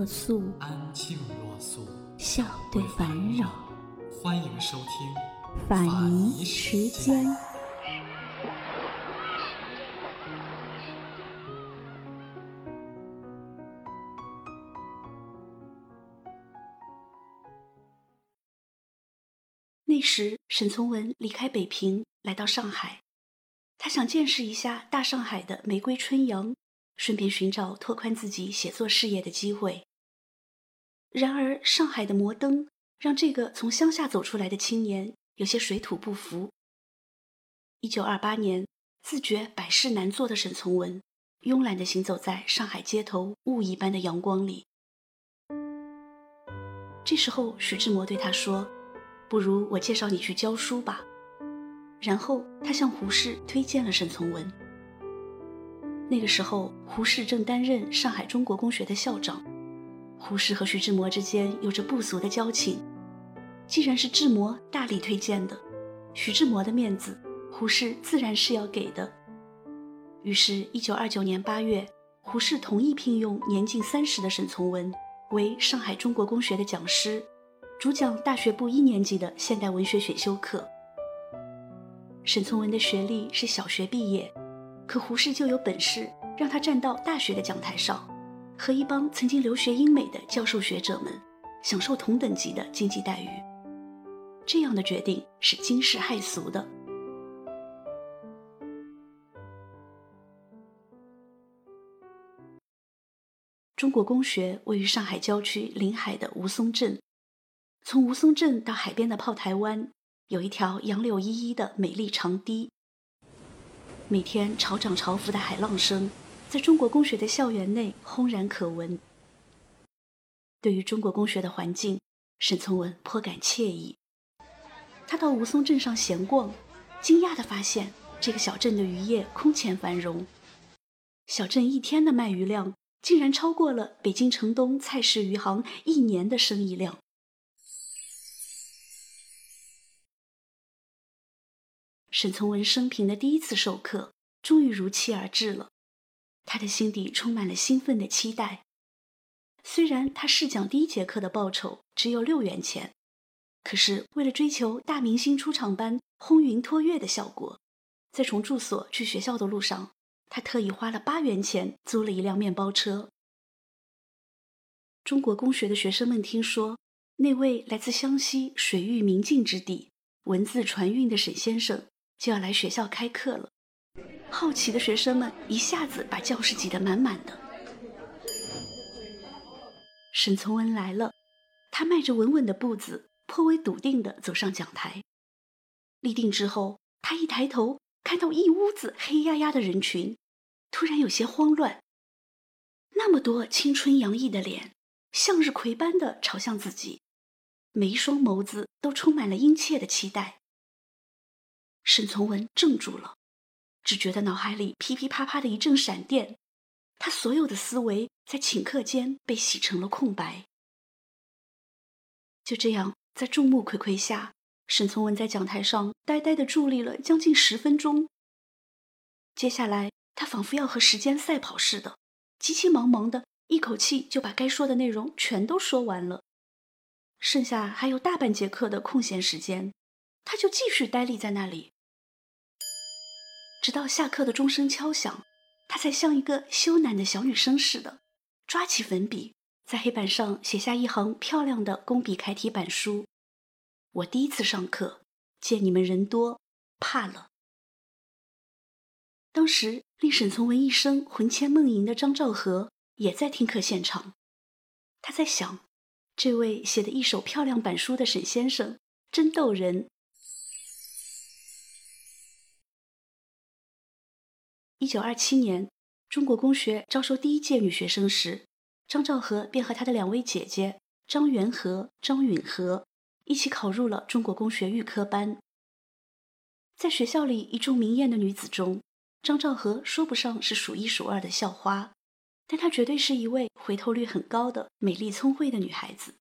若素，安静若素，笑对烦扰。欢迎收听法尼尼时间。那时，沈从文离开北平，来到上海。他想见识一下大上海的玫瑰春阳，顺便寻找拓宽自己写作事业的机会。然而，上海的摩登让这个从乡下走出来的青年有些水土不服。一九二八年，自觉百事难做的沈从文，慵懒地行走在上海街头雾一般的阳光里。这时候，徐志摩对他说：“不如我介绍你去教书吧。”然后他向胡适推荐了沈从文。那个时候，胡适正担任上海中国公学的校长。胡适和徐志摩之间有着不俗的交情。既然是志摩大力推荐的，徐志摩的面子，胡适自然是要给的。于是，一九二九年八月，胡适同意聘用年近三十的沈从文为上海中国公学的讲师，主讲大学部一年级的现代文学选修课。沈从文的学历是小学毕业，可胡适就有本事让他站到大学的讲台上，和一帮曾经留学英美的教授学者们享受同等级的经济待遇。这样的决定是惊世骇俗的。中国公学位于上海郊区临海的吴淞镇，从吴淞镇到海边的炮台湾。有一条杨柳依依的美丽长堤。每天潮涨潮浮的海浪声，在中国公学的校园内轰然可闻。对于中国公学的环境，沈从文颇感惬意。他到吴淞镇上闲逛，惊讶地发现这个小镇的渔业空前繁荣。小镇一天的卖鱼量，竟然超过了北京城东菜市鱼行一年的生意量。沈从文生平的第一次授课终于如期而至了，他的心底充满了兴奋的期待。虽然他试讲第一节课的报酬只有六元钱，可是为了追求大明星出场般轰云托月的效果，在从住所去学校的路上，他特意花了八元钱租了一辆面包车。中国公学的学生们听说那位来自湘西水域明镜之地、文字传韵的沈先生。就要来学校开课了，好奇的学生们一下子把教室挤得满满的。沈从文来了，他迈着稳稳的步子，颇为笃定地走上讲台。立定之后，他一抬头，看到一屋子黑压压的人群，突然有些慌乱。那么多青春洋溢的脸，向日葵般的朝向自己，每一双眸子都充满了殷切的期待。沈从文怔住了，只觉得脑海里噼噼啪啪的一阵闪电，他所有的思维在顷刻间被洗成了空白。就这样，在众目睽睽下，沈从文在讲台上呆呆的伫立了将近十分钟。接下来，他仿佛要和时间赛跑似的，急急忙忙的一口气就把该说的内容全都说完了。剩下还有大半节课的空闲时间。他就继续呆立在那里，直到下课的钟声敲响，他才像一个羞赧的小女生似的，抓起粉笔，在黑板上写下一行漂亮的工笔楷体板书：“我第一次上课，见你们人多，怕了。”当时令沈从文一生魂牵梦萦的张兆和也在听课现场，他在想，这位写的一手漂亮板书的沈先生真逗人。一九二七年，中国公学招收第一届女学生时，张兆和便和他的两位姐姐张元和、张允和一起考入了中国公学预科班。在学校里一众明艳的女子中，张兆和说不上是数一数二的校花，但她绝对是一位回头率很高的美丽聪慧的女孩子。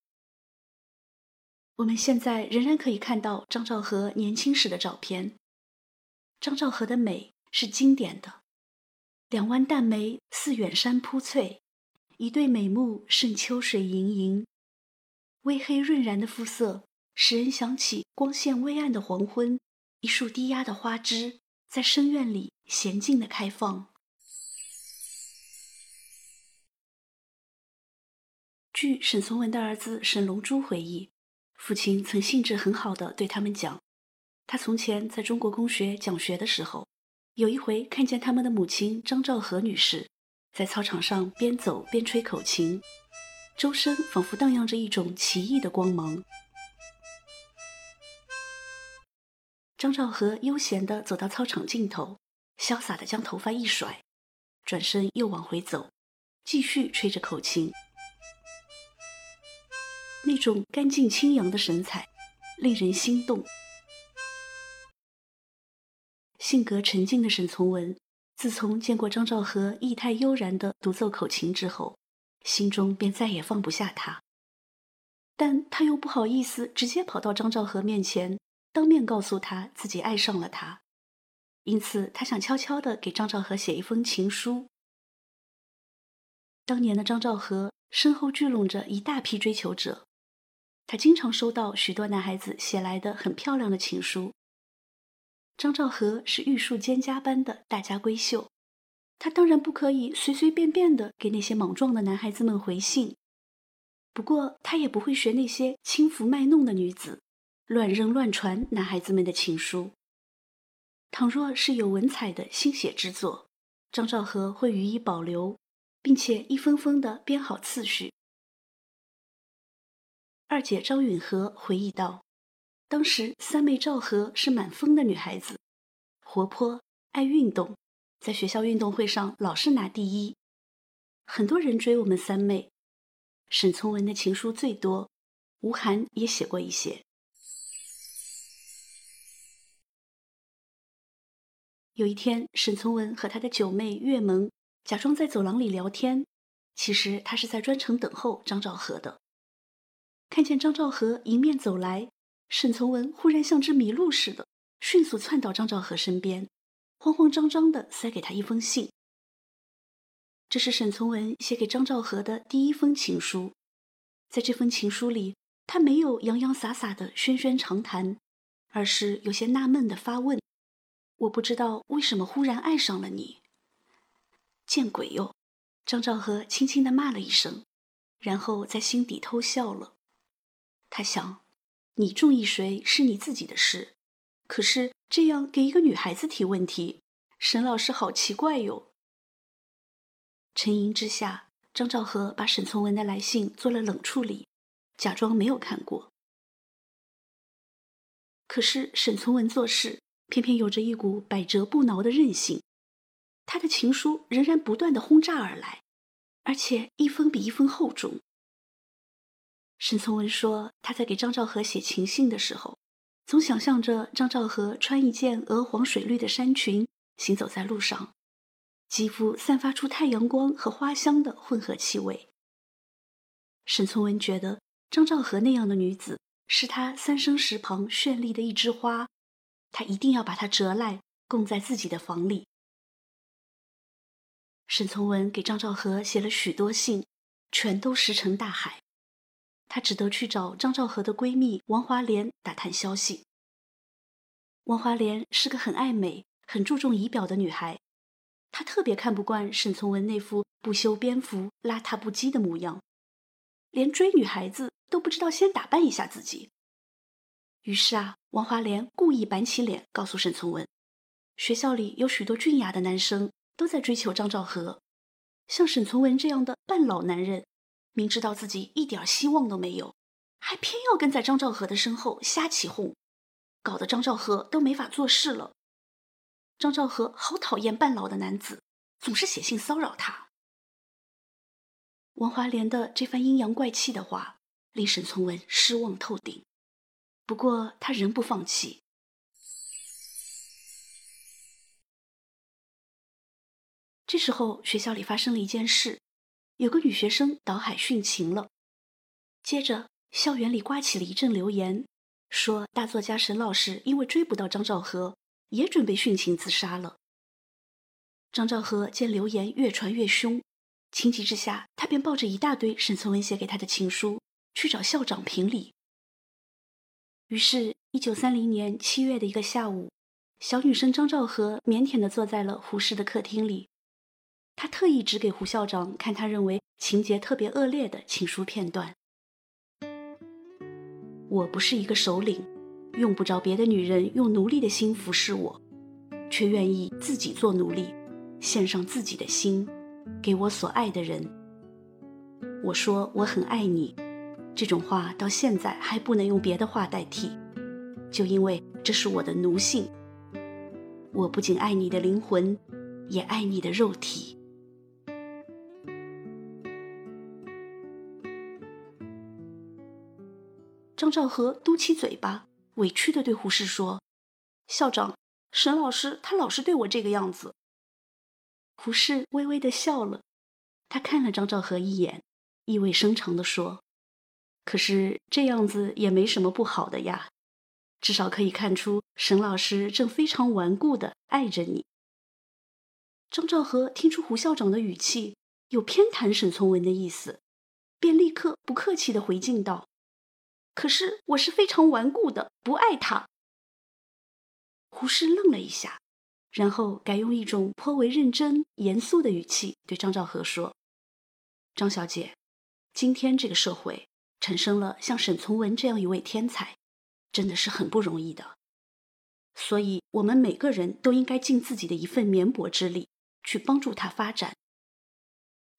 我们现在仍然可以看到张兆和年轻时的照片。张兆和的美是经典的，两弯淡眉似远山铺翠，一对美目胜秋水盈盈，微黑润然的肤色使人想起光线微暗的黄昏，一束低压的花枝在深院里娴静的开放。据沈从文的儿子沈龙珠回忆。父亲曾兴致很好的对他们讲，他从前在中国公学讲学的时候，有一回看见他们的母亲张兆和女士在操场上边走边吹口琴，周身仿佛荡漾着一种奇异的光芒。张兆和悠闲地走到操场尽头，潇洒地将头发一甩，转身又往回走，继续吹着口琴。那种干净清扬的神采，令人心动。性格沉静的沈从文，自从见过张兆和意态悠然的独奏口琴之后，心中便再也放不下他。但他又不好意思直接跑到张兆和面前，当面告诉他自己爱上了他，因此他想悄悄地给张兆和写一封情书。当年的张兆和身后聚拢着一大批追求者。他经常收到许多男孩子写来的很漂亮的情书。张兆和是玉树兼佳班的大家闺秀，他当然不可以随随便便的给那些莽撞的男孩子们回信。不过他也不会学那些轻浮卖弄的女子，乱扔乱传男孩子们的情书。倘若是有文采的心血之作，张兆和会予以保留，并且一封封的编好次序。二姐张允和回忆道：“当时三妹赵和是满风的女孩子，活泼爱运动，在学校运动会上老是拿第一。很多人追我们三妹。沈从文的情书最多，吴晗也写过一些。有一天，沈从文和他的九妹月萌假装在走廊里聊天，其实他是在专程等候张兆和的。”看见张兆和迎面走来，沈从文忽然像只麋鹿似的，迅速窜到张兆和身边，慌慌张张地塞给他一封信。这是沈从文写给张兆和的第一封情书，在这封情书里，他没有洋洋洒洒的喧喧长谈，而是有些纳闷的发问：“我不知道为什么忽然爱上了你。”见鬼哟！张兆和轻轻地骂了一声，然后在心底偷笑了。他想，你中意谁是你自己的事，可是这样给一个女孩子提问题，沈老师好奇怪哟。沉吟之下，张兆和把沈从文的来信做了冷处理，假装没有看过。可是沈从文做事偏偏有着一股百折不挠的韧性，他的情书仍然不断的轰炸而来，而且一封比一封厚重。沈从文说：“他在给张兆和写情信的时候，总想象着张兆和穿一件鹅黄水绿的衫裙，行走在路上，肌肤散发出太阳光和花香的混合气味。”沈从文觉得张兆和那样的女子是他三生石旁绚丽的一枝花，他一定要把她折来供在自己的房里。沈从文给张兆和写了许多信，全都石沉大海。她只得去找张兆和的闺蜜王华莲打探消息。王华莲是个很爱美、很注重仪表的女孩，她特别看不惯沈从文那副不修边幅、邋遢不羁的模样，连追女孩子都不知道先打扮一下自己。于是啊，王华莲故意板起脸告诉沈从文，学校里有许多俊雅的男生都在追求张兆和，像沈从文这样的半老男人。明知道自己一点希望都没有，还偏要跟在张兆和的身后瞎起哄，搞得张兆和都没法做事了。张兆和好讨厌半老的男子，总是写信骚扰他。王华莲的这番阴阳怪气的话，令沈从文失望透顶。不过他仍不放弃。这时候，学校里发生了一件事，有个女学生倒海殉情了。接着，校园里刮起了一阵流言，说大作家沈老师因为追不到张兆和，也准备殉情自杀了。张兆和见流言越传越凶，情急之下，他便抱着一大堆沈从文写给他的情书去找校长评理。于是，一九三零年七月的一个下午，小女生张兆和腼腆地坐在了胡适的客厅里。他特意指给胡校长看他认为情节特别恶劣的情书片段。我不是一个首领，用不着别的女人用奴隶的心服侍我，却愿意自己做奴隶，献上自己的心，给我所爱的人。我说我很爱你，这种话到现在还不能用别的话代替，就因为这是我的奴性。我不仅爱你的灵魂，也爱你的肉体。张兆和嘟起嘴巴，委屈地对胡适说：“校长，沈老师他老是对我这个样子。”胡适微微地笑了，他看了张兆和一眼，意味深长地说：“可是这样子也没什么不好的呀，至少可以看出沈老师正非常顽固地爱着你。”张兆和听出胡校长的语气有偏袒沈从文的意思，便立刻不客气地回敬道。可是我是非常顽固的，不爱他。胡适愣了一下，然后改用一种颇为认真、严肃的语气对张兆和说：“张小姐，今天这个社会产生了像沈从文这样一位天才，真的是很不容易的。所以，我们每个人都应该尽自己的一份绵薄之力，去帮助他发展。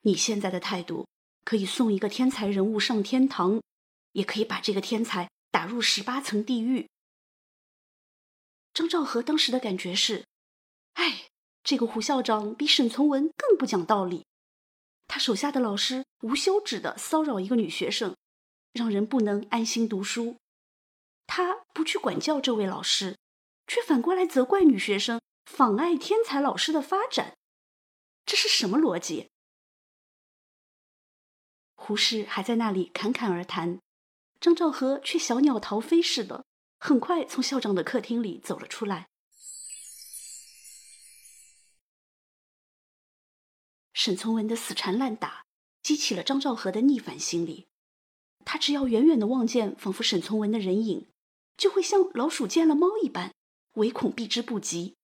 你现在的态度，可以送一个天才人物上天堂。”也可以把这个天才打入十八层地狱。张兆和当时的感觉是：哎，这个胡校长比沈从文更不讲道理。他手下的老师无休止的骚扰一个女学生，让人不能安心读书。他不去管教这位老师，却反过来责怪女学生妨碍天才老师的发展，这是什么逻辑？胡适还在那里侃侃而谈。张兆和却小鸟逃飞似的，很快从校长的客厅里走了出来。沈从文的死缠烂打，激起了张兆和的逆反心理。他只要远远的望见仿佛沈从文的人影，就会像老鼠见了猫一般，唯恐避之不及。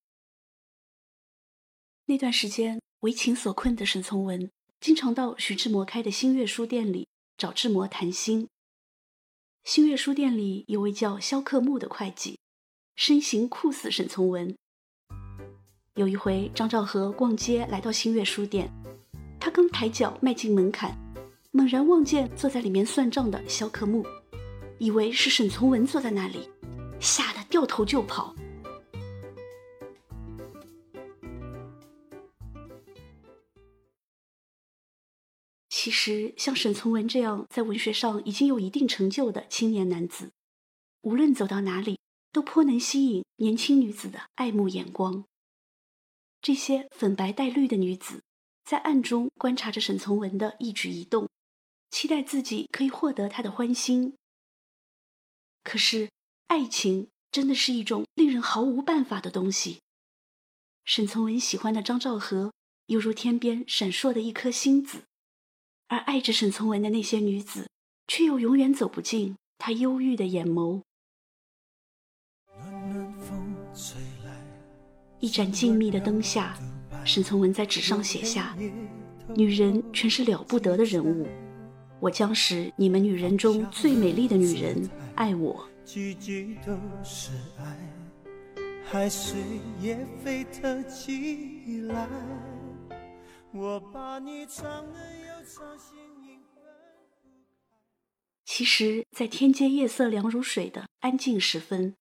那段时间，为情所困的沈从文，经常到徐志摩开的新月书店里找志摩谈心。新月书店里有位叫肖克木的会计，身形酷似沈从文。有一回，张兆和逛街来到新月书店，他刚抬脚迈进门槛，猛然望见坐在里面算账的肖克木，以为是沈从文坐在那里，吓得掉头就跑。其实，像沈从文这样在文学上已经有一定成就的青年男子，无论走到哪里，都颇能吸引年轻女子的爱慕眼光。这些粉白带绿的女子，在暗中观察着沈从文的一举一动，期待自己可以获得他的欢心。可是，爱情真的是一种令人毫无办法的东西。沈从文喜欢的张兆和，犹如天边闪烁的一颗星子。而爱着沈从文的那些女子，却又永远走不进他忧郁的眼眸。一盏静谧的灯下，沈从文在纸上写下：“女人全是了不得的人物，我将使你们女人中最美丽的女人爱我。”我把你唱其实，在天街夜色凉如水的安静时分，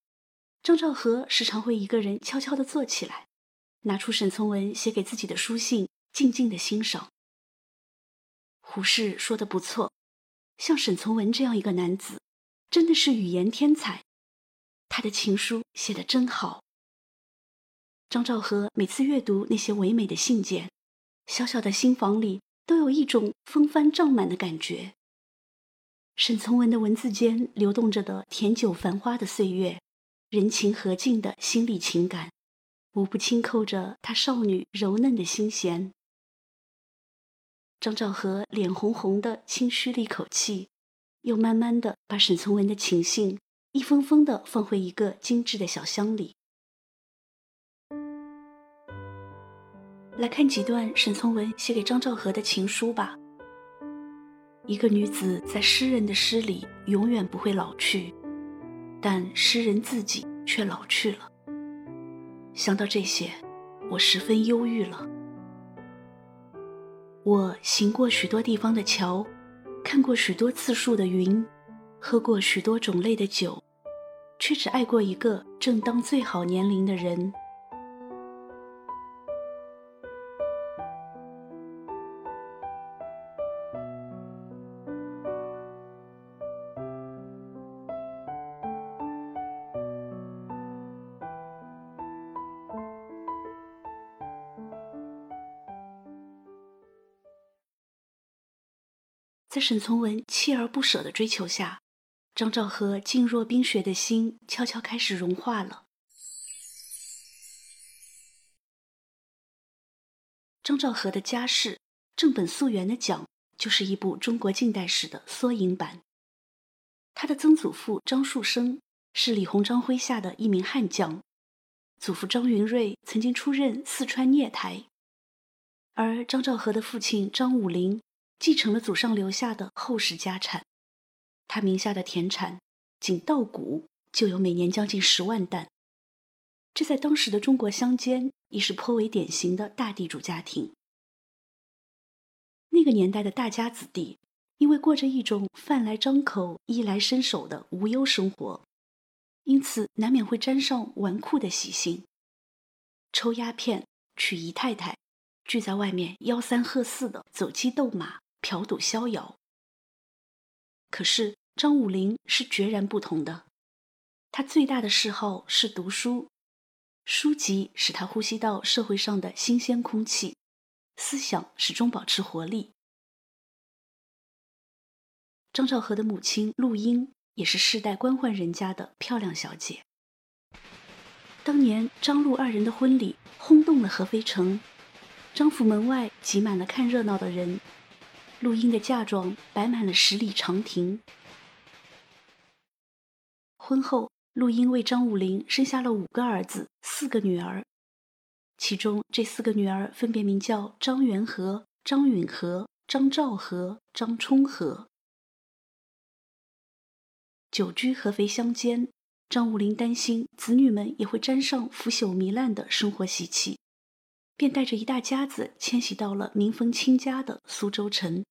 张兆和时常会一个人悄悄地坐起来，拿出沈从文写给自己的书信，静静地欣赏。胡适说的不错，像沈从文这样一个男子，真的是语言天才。他的情书写得真好。张兆和每次阅读那些唯美的信件，小小的心房里都有一种风帆胀满的感觉。沈从文的文字间流动着的甜酒繁花的岁月，人情和静的心理情感，无不轻扣着他少女柔嫩的心弦。张兆和脸红红的轻吁了一口气，又慢慢的把沈从文的情信一封封的放回一个精致的小箱里。来看几段沈从文写给张兆和的情书吧。一个女子在诗人的诗里永远不会老去，但诗人自己却老去了。想到这些，我十分忧郁了。我行过许多地方的桥，看过许多次数的云，喝过许多种类的酒，却只爱过一个正当最好年龄的人。在沈从文锲而不舍的追求下，张兆和静若冰雪的心悄悄开始融化了。张兆和的家世，正本溯源的讲，就是一部中国近代史的缩影版。他的曾祖父张树声是李鸿章麾下的一名悍将，祖父张云瑞曾经出任四川聂台，而张兆和的父亲张武龄。继承了祖上留下的厚实家产，他名下的田产仅稻谷就有每年将近十万担，这在当时的中国乡间已是颇为典型的大地主家庭。那个年代的大家子弟，因为过着一种饭来张口、衣来伸手的无忧生活，因此难免会沾上纨绔的习性，抽鸦片、娶姨太太，聚在外面吆三喝四的走鸡斗马。嫖赌逍遥。可是张武龄是决然不同的，他最大的嗜好是读书，书籍使他呼吸到社会上的新鲜空气，思想始终保持活力。张兆和的母亲陆英也是世代官宦人家的漂亮小姐。当年张陆二人的婚礼轰动了合肥城，张府门外挤满了看热闹的人。陆英的嫁妆摆满了十里长亭。婚后，陆英为张武龄生下了五个儿子，四个女儿。其中这四个女儿分别名叫张元和、张允和、张兆和、张充和。久居合肥乡间，张武龄担心子女们也会沾上腐朽糜烂的生活习气。便带着一大家子迁徙到了民风清家的苏州城。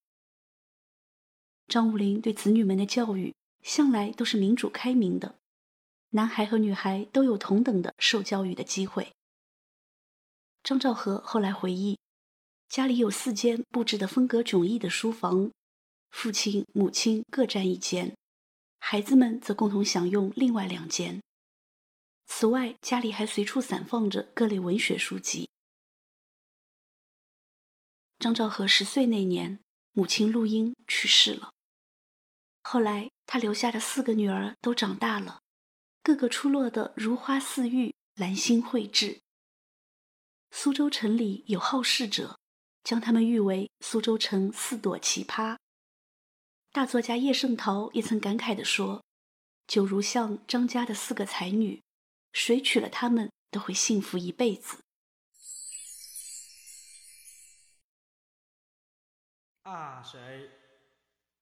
张武龄对子女们的教育向来都是民主开明的，男孩和女孩都有同等的受教育的机会。张兆和后来回忆，家里有四间布置的风格迥异的书房，父亲、母亲各占一间，孩子们则共同享用另外两间。此外，家里还随处散放着各类文学书籍。张兆和十岁那年，母亲陆英去世了。后来，他留下的四个女儿都长大了，个个出落得如花似玉、兰心蕙质。苏州城里有好事者，将他们誉为苏州城四朵奇葩。大作家叶圣陶也曾感慨地说：“就如像张家的四个才女，谁娶了她们都会幸福一辈子。”啊，谁？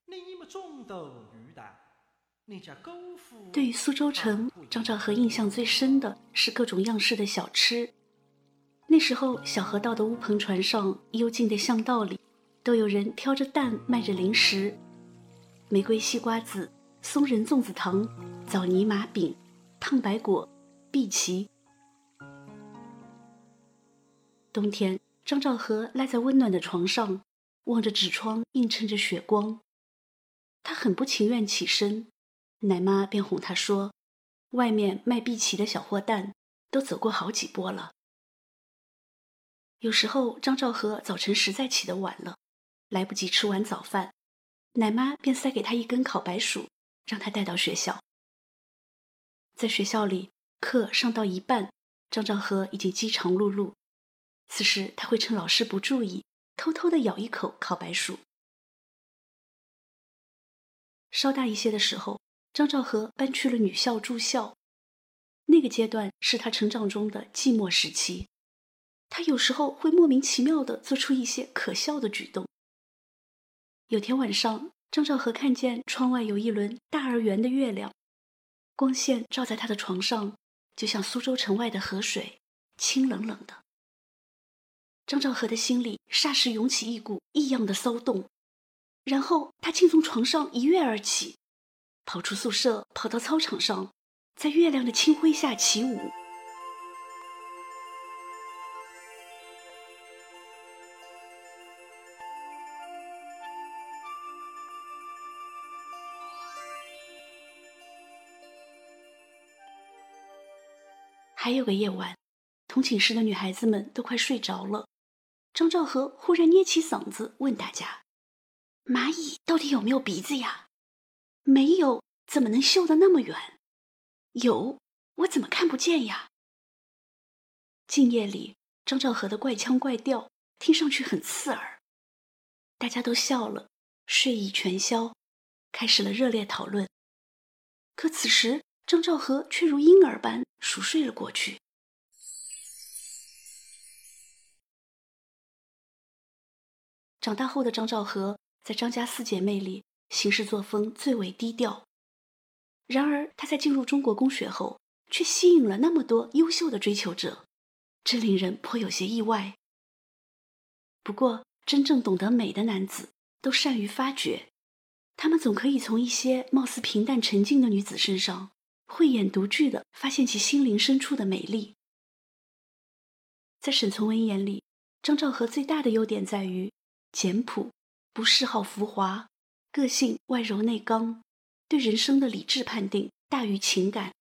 你们中斗鱼蛋？你家狗夫？对于苏州城，张兆和印象最深的是各种样式的小吃。那时候，小河道的乌篷船上，幽静的巷道里，都有人挑着担卖着零食：玫瑰西瓜子、松仁粽子糖、枣泥麻饼、烫白果、碧琪。冬天，张兆和赖在温暖的床上。望着纸窗映衬着雪光，他很不情愿起身，奶妈便哄他说：“外面卖碧琪的小货蛋都走过好几波了。”有时候张兆和早晨实在起得晚了，来不及吃完早饭，奶妈便塞给他一根烤白薯，让他带到学校。在学校里，课上到一半，张兆和已经饥肠辘辘，此时他会趁老师不注意，偷偷的咬一口烤白薯。稍大一些的时候，张兆和搬去了女校住校，那个阶段是他成长中的寂寞时期。他有时候会莫名其妙的做出一些可笑的举动。有天晚上，张兆和看见窗外有一轮大而圆的月亮，光线照在他的床上，就像苏州城外的河水，清冷冷的。张兆和的心里霎时涌起一股异样的骚动，然后他竟从床上一跃而起，跑出宿舍，跑到操场上，在月亮的清辉下起舞。还有个夜晚，同寝室的女孩子们都快睡着了，张兆和忽然捏起嗓子问大家：“蚂蚁到底有没有鼻子呀？没有，怎么能嗅得那么远？有，我怎么看不见呀？”静夜里，张兆和的怪腔怪调听上去很刺耳，大家都笑了，睡意全消，开始了热烈讨论。可此时，张兆和却如婴儿般熟睡了过去。长大后的张兆和在张家四姐妹里行事作风最为低调，然而他在进入中国公学后，却吸引了那么多优秀的追求者，这令人颇有些意外。不过，真正懂得美的男子都善于发掘，他们总可以从一些貌似平淡沉静的女子身上。慧眼独具的发现其心灵深处的美丽。在沈从文眼里，张兆和最大的优点在于简朴，不嗜好浮华，个性外柔内刚，对人生的理智判定大于情感。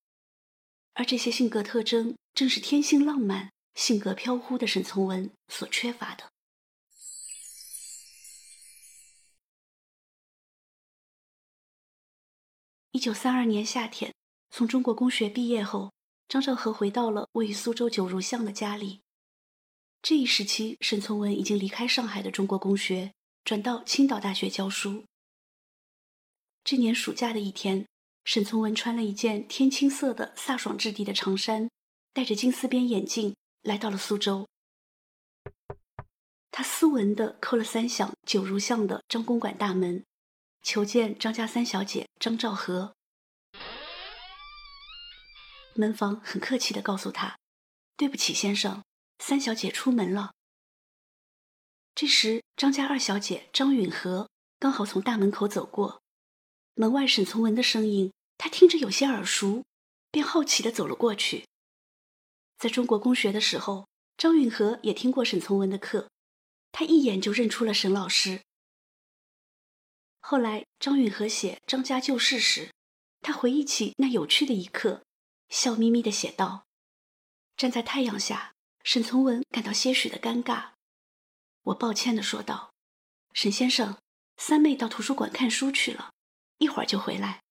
而这些性格特征，正是天性浪漫、性格飘忽的沈从文所缺乏的。一九三二年夏天。从中国公学毕业后，张兆和回到了位于苏州九如巷的家里。这一时期，沈从文已经离开上海的中国公学，转到青岛大学教书。这年暑假的一天，沈从文穿了一件天青色的飒爽质地的长衫，戴着金丝边眼镜，来到了苏州。他斯文的叩了三响九如巷的张公馆大门，求见张家三小姐张兆和。门房很客气地告诉他：“对不起，先生，三小姐出门了。”这时，张家二小姐张允和刚好从大门口走过，门外沈从文的声音，他听着有些耳熟，便好奇地走了过去。在中国公学的时候，张允和也听过沈从文的课，他一眼就认出了沈老师。后来，张允和写《张家旧事》时，他回忆起那有趣的一刻。笑眯眯地写道：“站在太阳下，沈从文感到些许的尴尬。我抱歉地说道：‘沈先生，三妹到图书馆看书去了，一会儿就回来，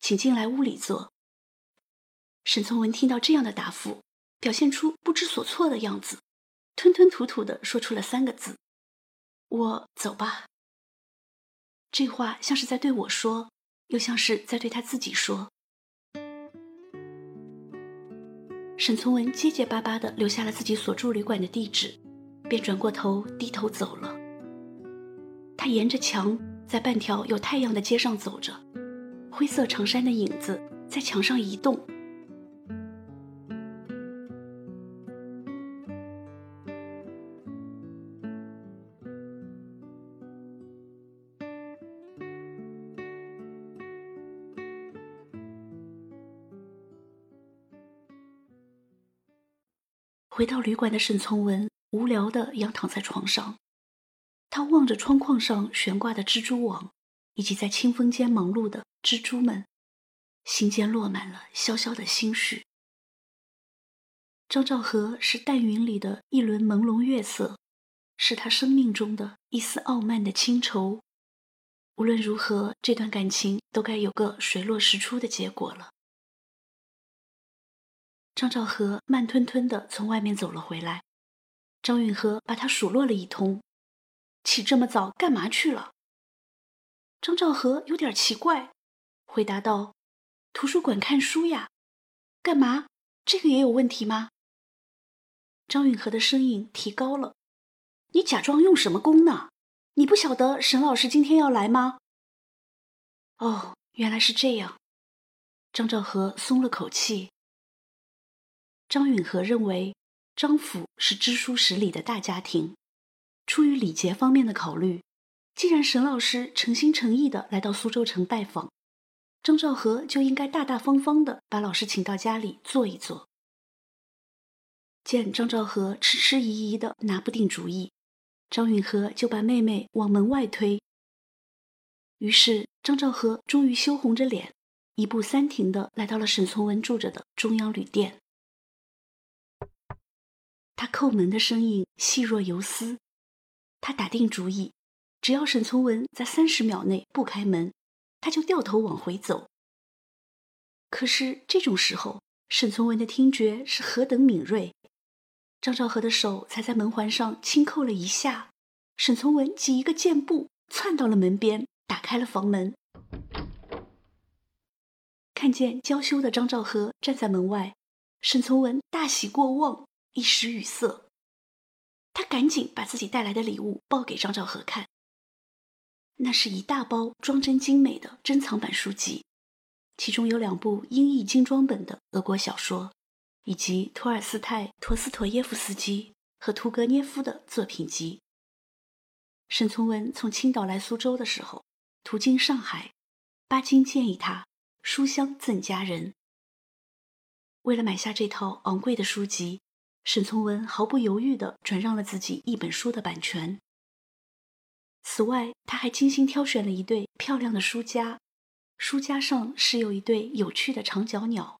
请进来屋里坐。’沈从文听到这样的答复，表现出不知所措的样子，吞吞吐吐地说出了三个字：‘我走吧。’这话像是在对我说，又像是在对他自己说。”沈从文结结巴巴地留下了自己所住旅馆的地址，便转过头低头走了。他沿着墙在半条有太阳的街上走着，灰色长衫的影子在墙上移动。回到旅馆的沈从文无聊地仰躺在床上，他望着窗框上悬挂的蜘蛛网，以及在清风间忙碌的蜘蛛们，心间落满了萧萧的心绪。张兆和是淡云里的一轮朦胧月色，是他生命中的一丝傲慢的清愁。无论如何，这段感情都该有个水落石出的结果了。张兆和慢吞吞地从外面走了回来，张允和把他数落了一通：“起这么早干嘛去了？”张兆和有点奇怪，回答道：“图书馆看书呀。”“干嘛？这个也有问题吗？”张允和的声音提高了：“你假装用什么功呢？你不晓得沈老师今天要来吗？”“哦，原来是这样。”张兆和松了口气。张允和认为，张府是知书识礼的大家庭，出于礼节方面的考虑，既然沈老师诚心诚意的来到苏州城拜访，张兆和就应该大大方方的把老师请到家里坐一坐。见张兆和迟迟疑疑的拿不定主意，张允和就把妹妹往门外推。于是张兆和终于羞红着脸，一步三停的来到了沈从文住着的中央旅店。他叩门的声音细若游丝，他打定主意，只要沈从文在三十秒内不开门，他就掉头往回走。可是这种时候，沈从文的听觉是何等敏锐！张兆和的手才在门环上轻扣了一下，沈从文即一个箭步窜到了门边，打开了房门。看见娇羞的张兆和站在门外，沈从文大喜过望。一时语塞，他赶紧把自己带来的礼物报给张兆和看。那是一大包装帧精美的珍藏版书籍，其中有两部英译精装本的俄国小说，以及托尔斯泰、陀思妥耶夫斯基和屠格涅夫的作品集。沈从文从青岛来苏州的时候，途经上海，巴金建议他书香赠佳人。为了买下这套昂贵的书籍。沈从文毫不犹豫地转让了自己一本书的版权。此外，他还精心挑选了一对漂亮的书夹，书夹上是有一对有趣的长脚鸟。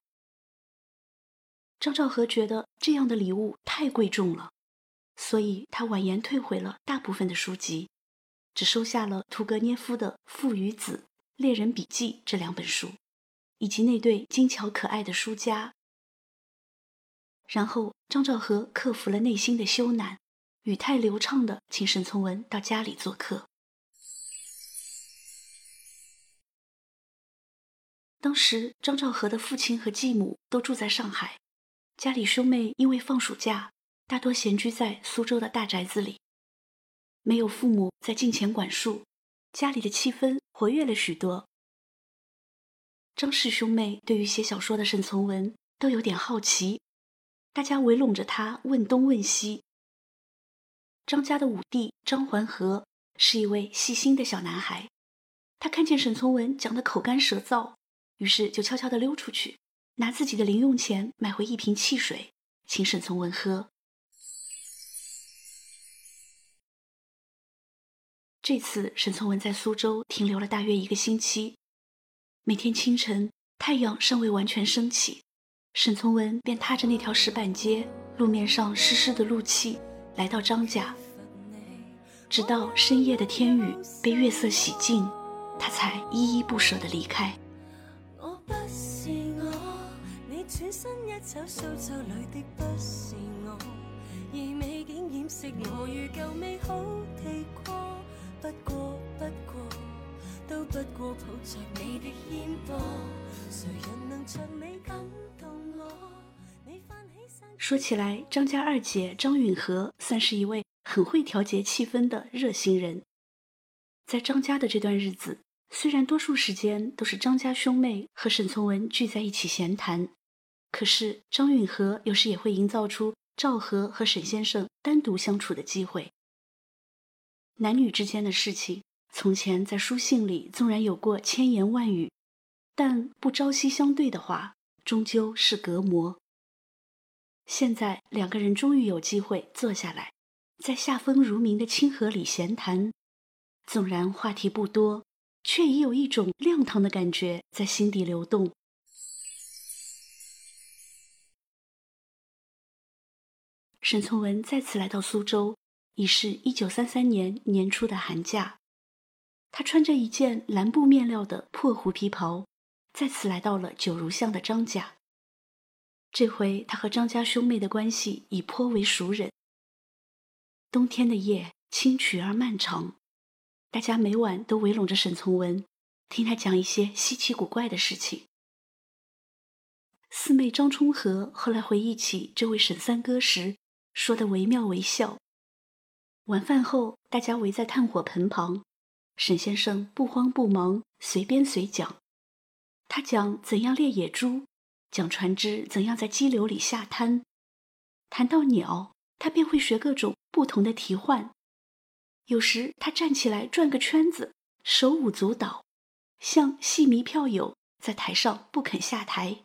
张兆和觉得这样的礼物太贵重了，所以他婉言退回了大部分的书籍，只收下了屠格涅夫的《父与子》《猎人笔记》这两本书，以及那对精巧可爱的书夹。然后，张兆和克服了内心的羞赧，语态流畅的请沈从文到家里做客。当时，张兆和的父亲和继母都住在上海，家里兄妹因为放暑假，大多闲居在苏州的大宅子里，没有父母在近前管束，家里的气氛活跃了许多。张氏兄妹对于写小说的沈从文都有点好奇。大家围拢着他问东问西。张家的五弟张环和是一位细心的小男孩，他看见沈从文讲的口干舌燥，于是就悄悄地溜出去，拿自己的零用钱买回一瓶汽水，请沈从文喝。这次沈从文在苏州停留了大约一个星期，每天清晨太阳尚未完全升起。沈从文便踏着那条石板街路面上湿湿的露气来到张家。直到深夜的天雨被月色洗净他才依依不舍地离开。我不是我你转身一走苏州里的不是我。而美景掩饰我如旧美好地过不过不过都不过抱着你的烟波。谁人能像你感说起来，张家二姐张允和算是一位很会调节气氛的热心人。在张家的这段日子，虽然多数时间都是张家兄妹和沈从文聚在一起闲谈，可是张允和有时也会营造出赵和和沈先生单独相处的机会。男女之间的事情，从前在书信里纵然有过千言万语，但不朝夕相对的话，终究是隔膜。现在两个人终于有机会坐下来，在夏风如明的清河里闲谈。纵然话题不多，却已有一种亮堂的感觉在心底流动。沈从文再次来到苏州，已是一九三三年年初的寒假。他穿着一件蓝布面料的破狐皮袍，再次来到了九如巷的张家。这回他和张家兄妹的关系已颇为熟稔。冬天的夜清曲而漫长，大家每晚都围拢着沈从文，听他讲一些稀奇古怪的事情。四妹张充和后来回忆起这位沈三哥时，说的惟妙惟肖。晚饭后，大家围在炭火盆旁。沈先生不慌不忙，随编随讲。他讲怎样猎野猪，讲船只怎样在激流里下滩。谈到鸟，他便会学各种不同的啼唤。有时他站起来转个圈子，手舞足蹈，像戏迷票友在台上不肯下台。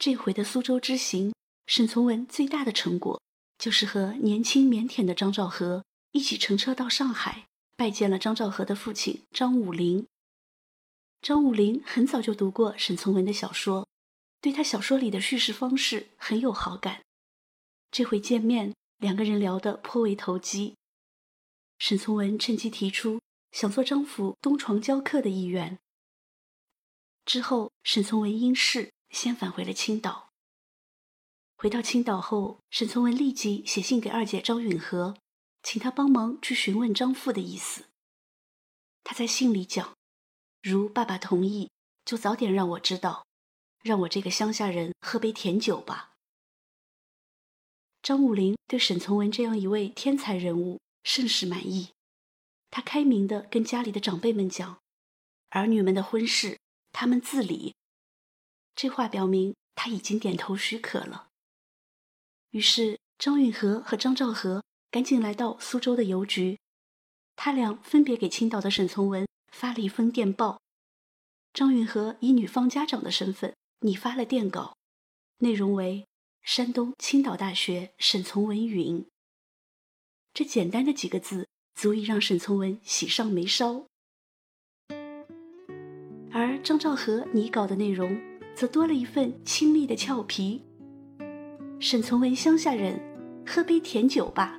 这回的苏州之行，沈从文最大的成果。就是和年轻腼腆的张兆和一起乘车到上海，拜见了张兆和的父亲张武龄。张武龄很早就读过沈从文的小说，对他小说里的叙事方式很有好感。这回见面，两个人聊得颇为投机。沈从文趁机提出想做张府东床教客的意愿。之后，沈从文因事先返回了青岛。回到青岛后，沈从文立即写信给二姐张允和，请她帮忙去询问张父的意思。他在信里讲：“如爸爸同意，就早点让我知道，让我这个乡下人喝杯甜酒吧。”张武龄对沈从文这样一位天才人物甚是满意，他开明的跟家里的长辈们讲：“儿女们的婚事，他们自理。”这话表明他已经点头许可了。于是，张允和和张兆和赶紧来到苏州的邮局，他俩分别给青岛的沈从文发了一封电报。张允和以女方家长的身份拟发了电稿，内容为“山东青岛大学沈从文允”。这简单的几个字，足以让沈从文喜上眉梢。而张兆和拟稿的内容，则多了一份清丽的俏皮。沈从文乡下人，喝杯甜酒吧。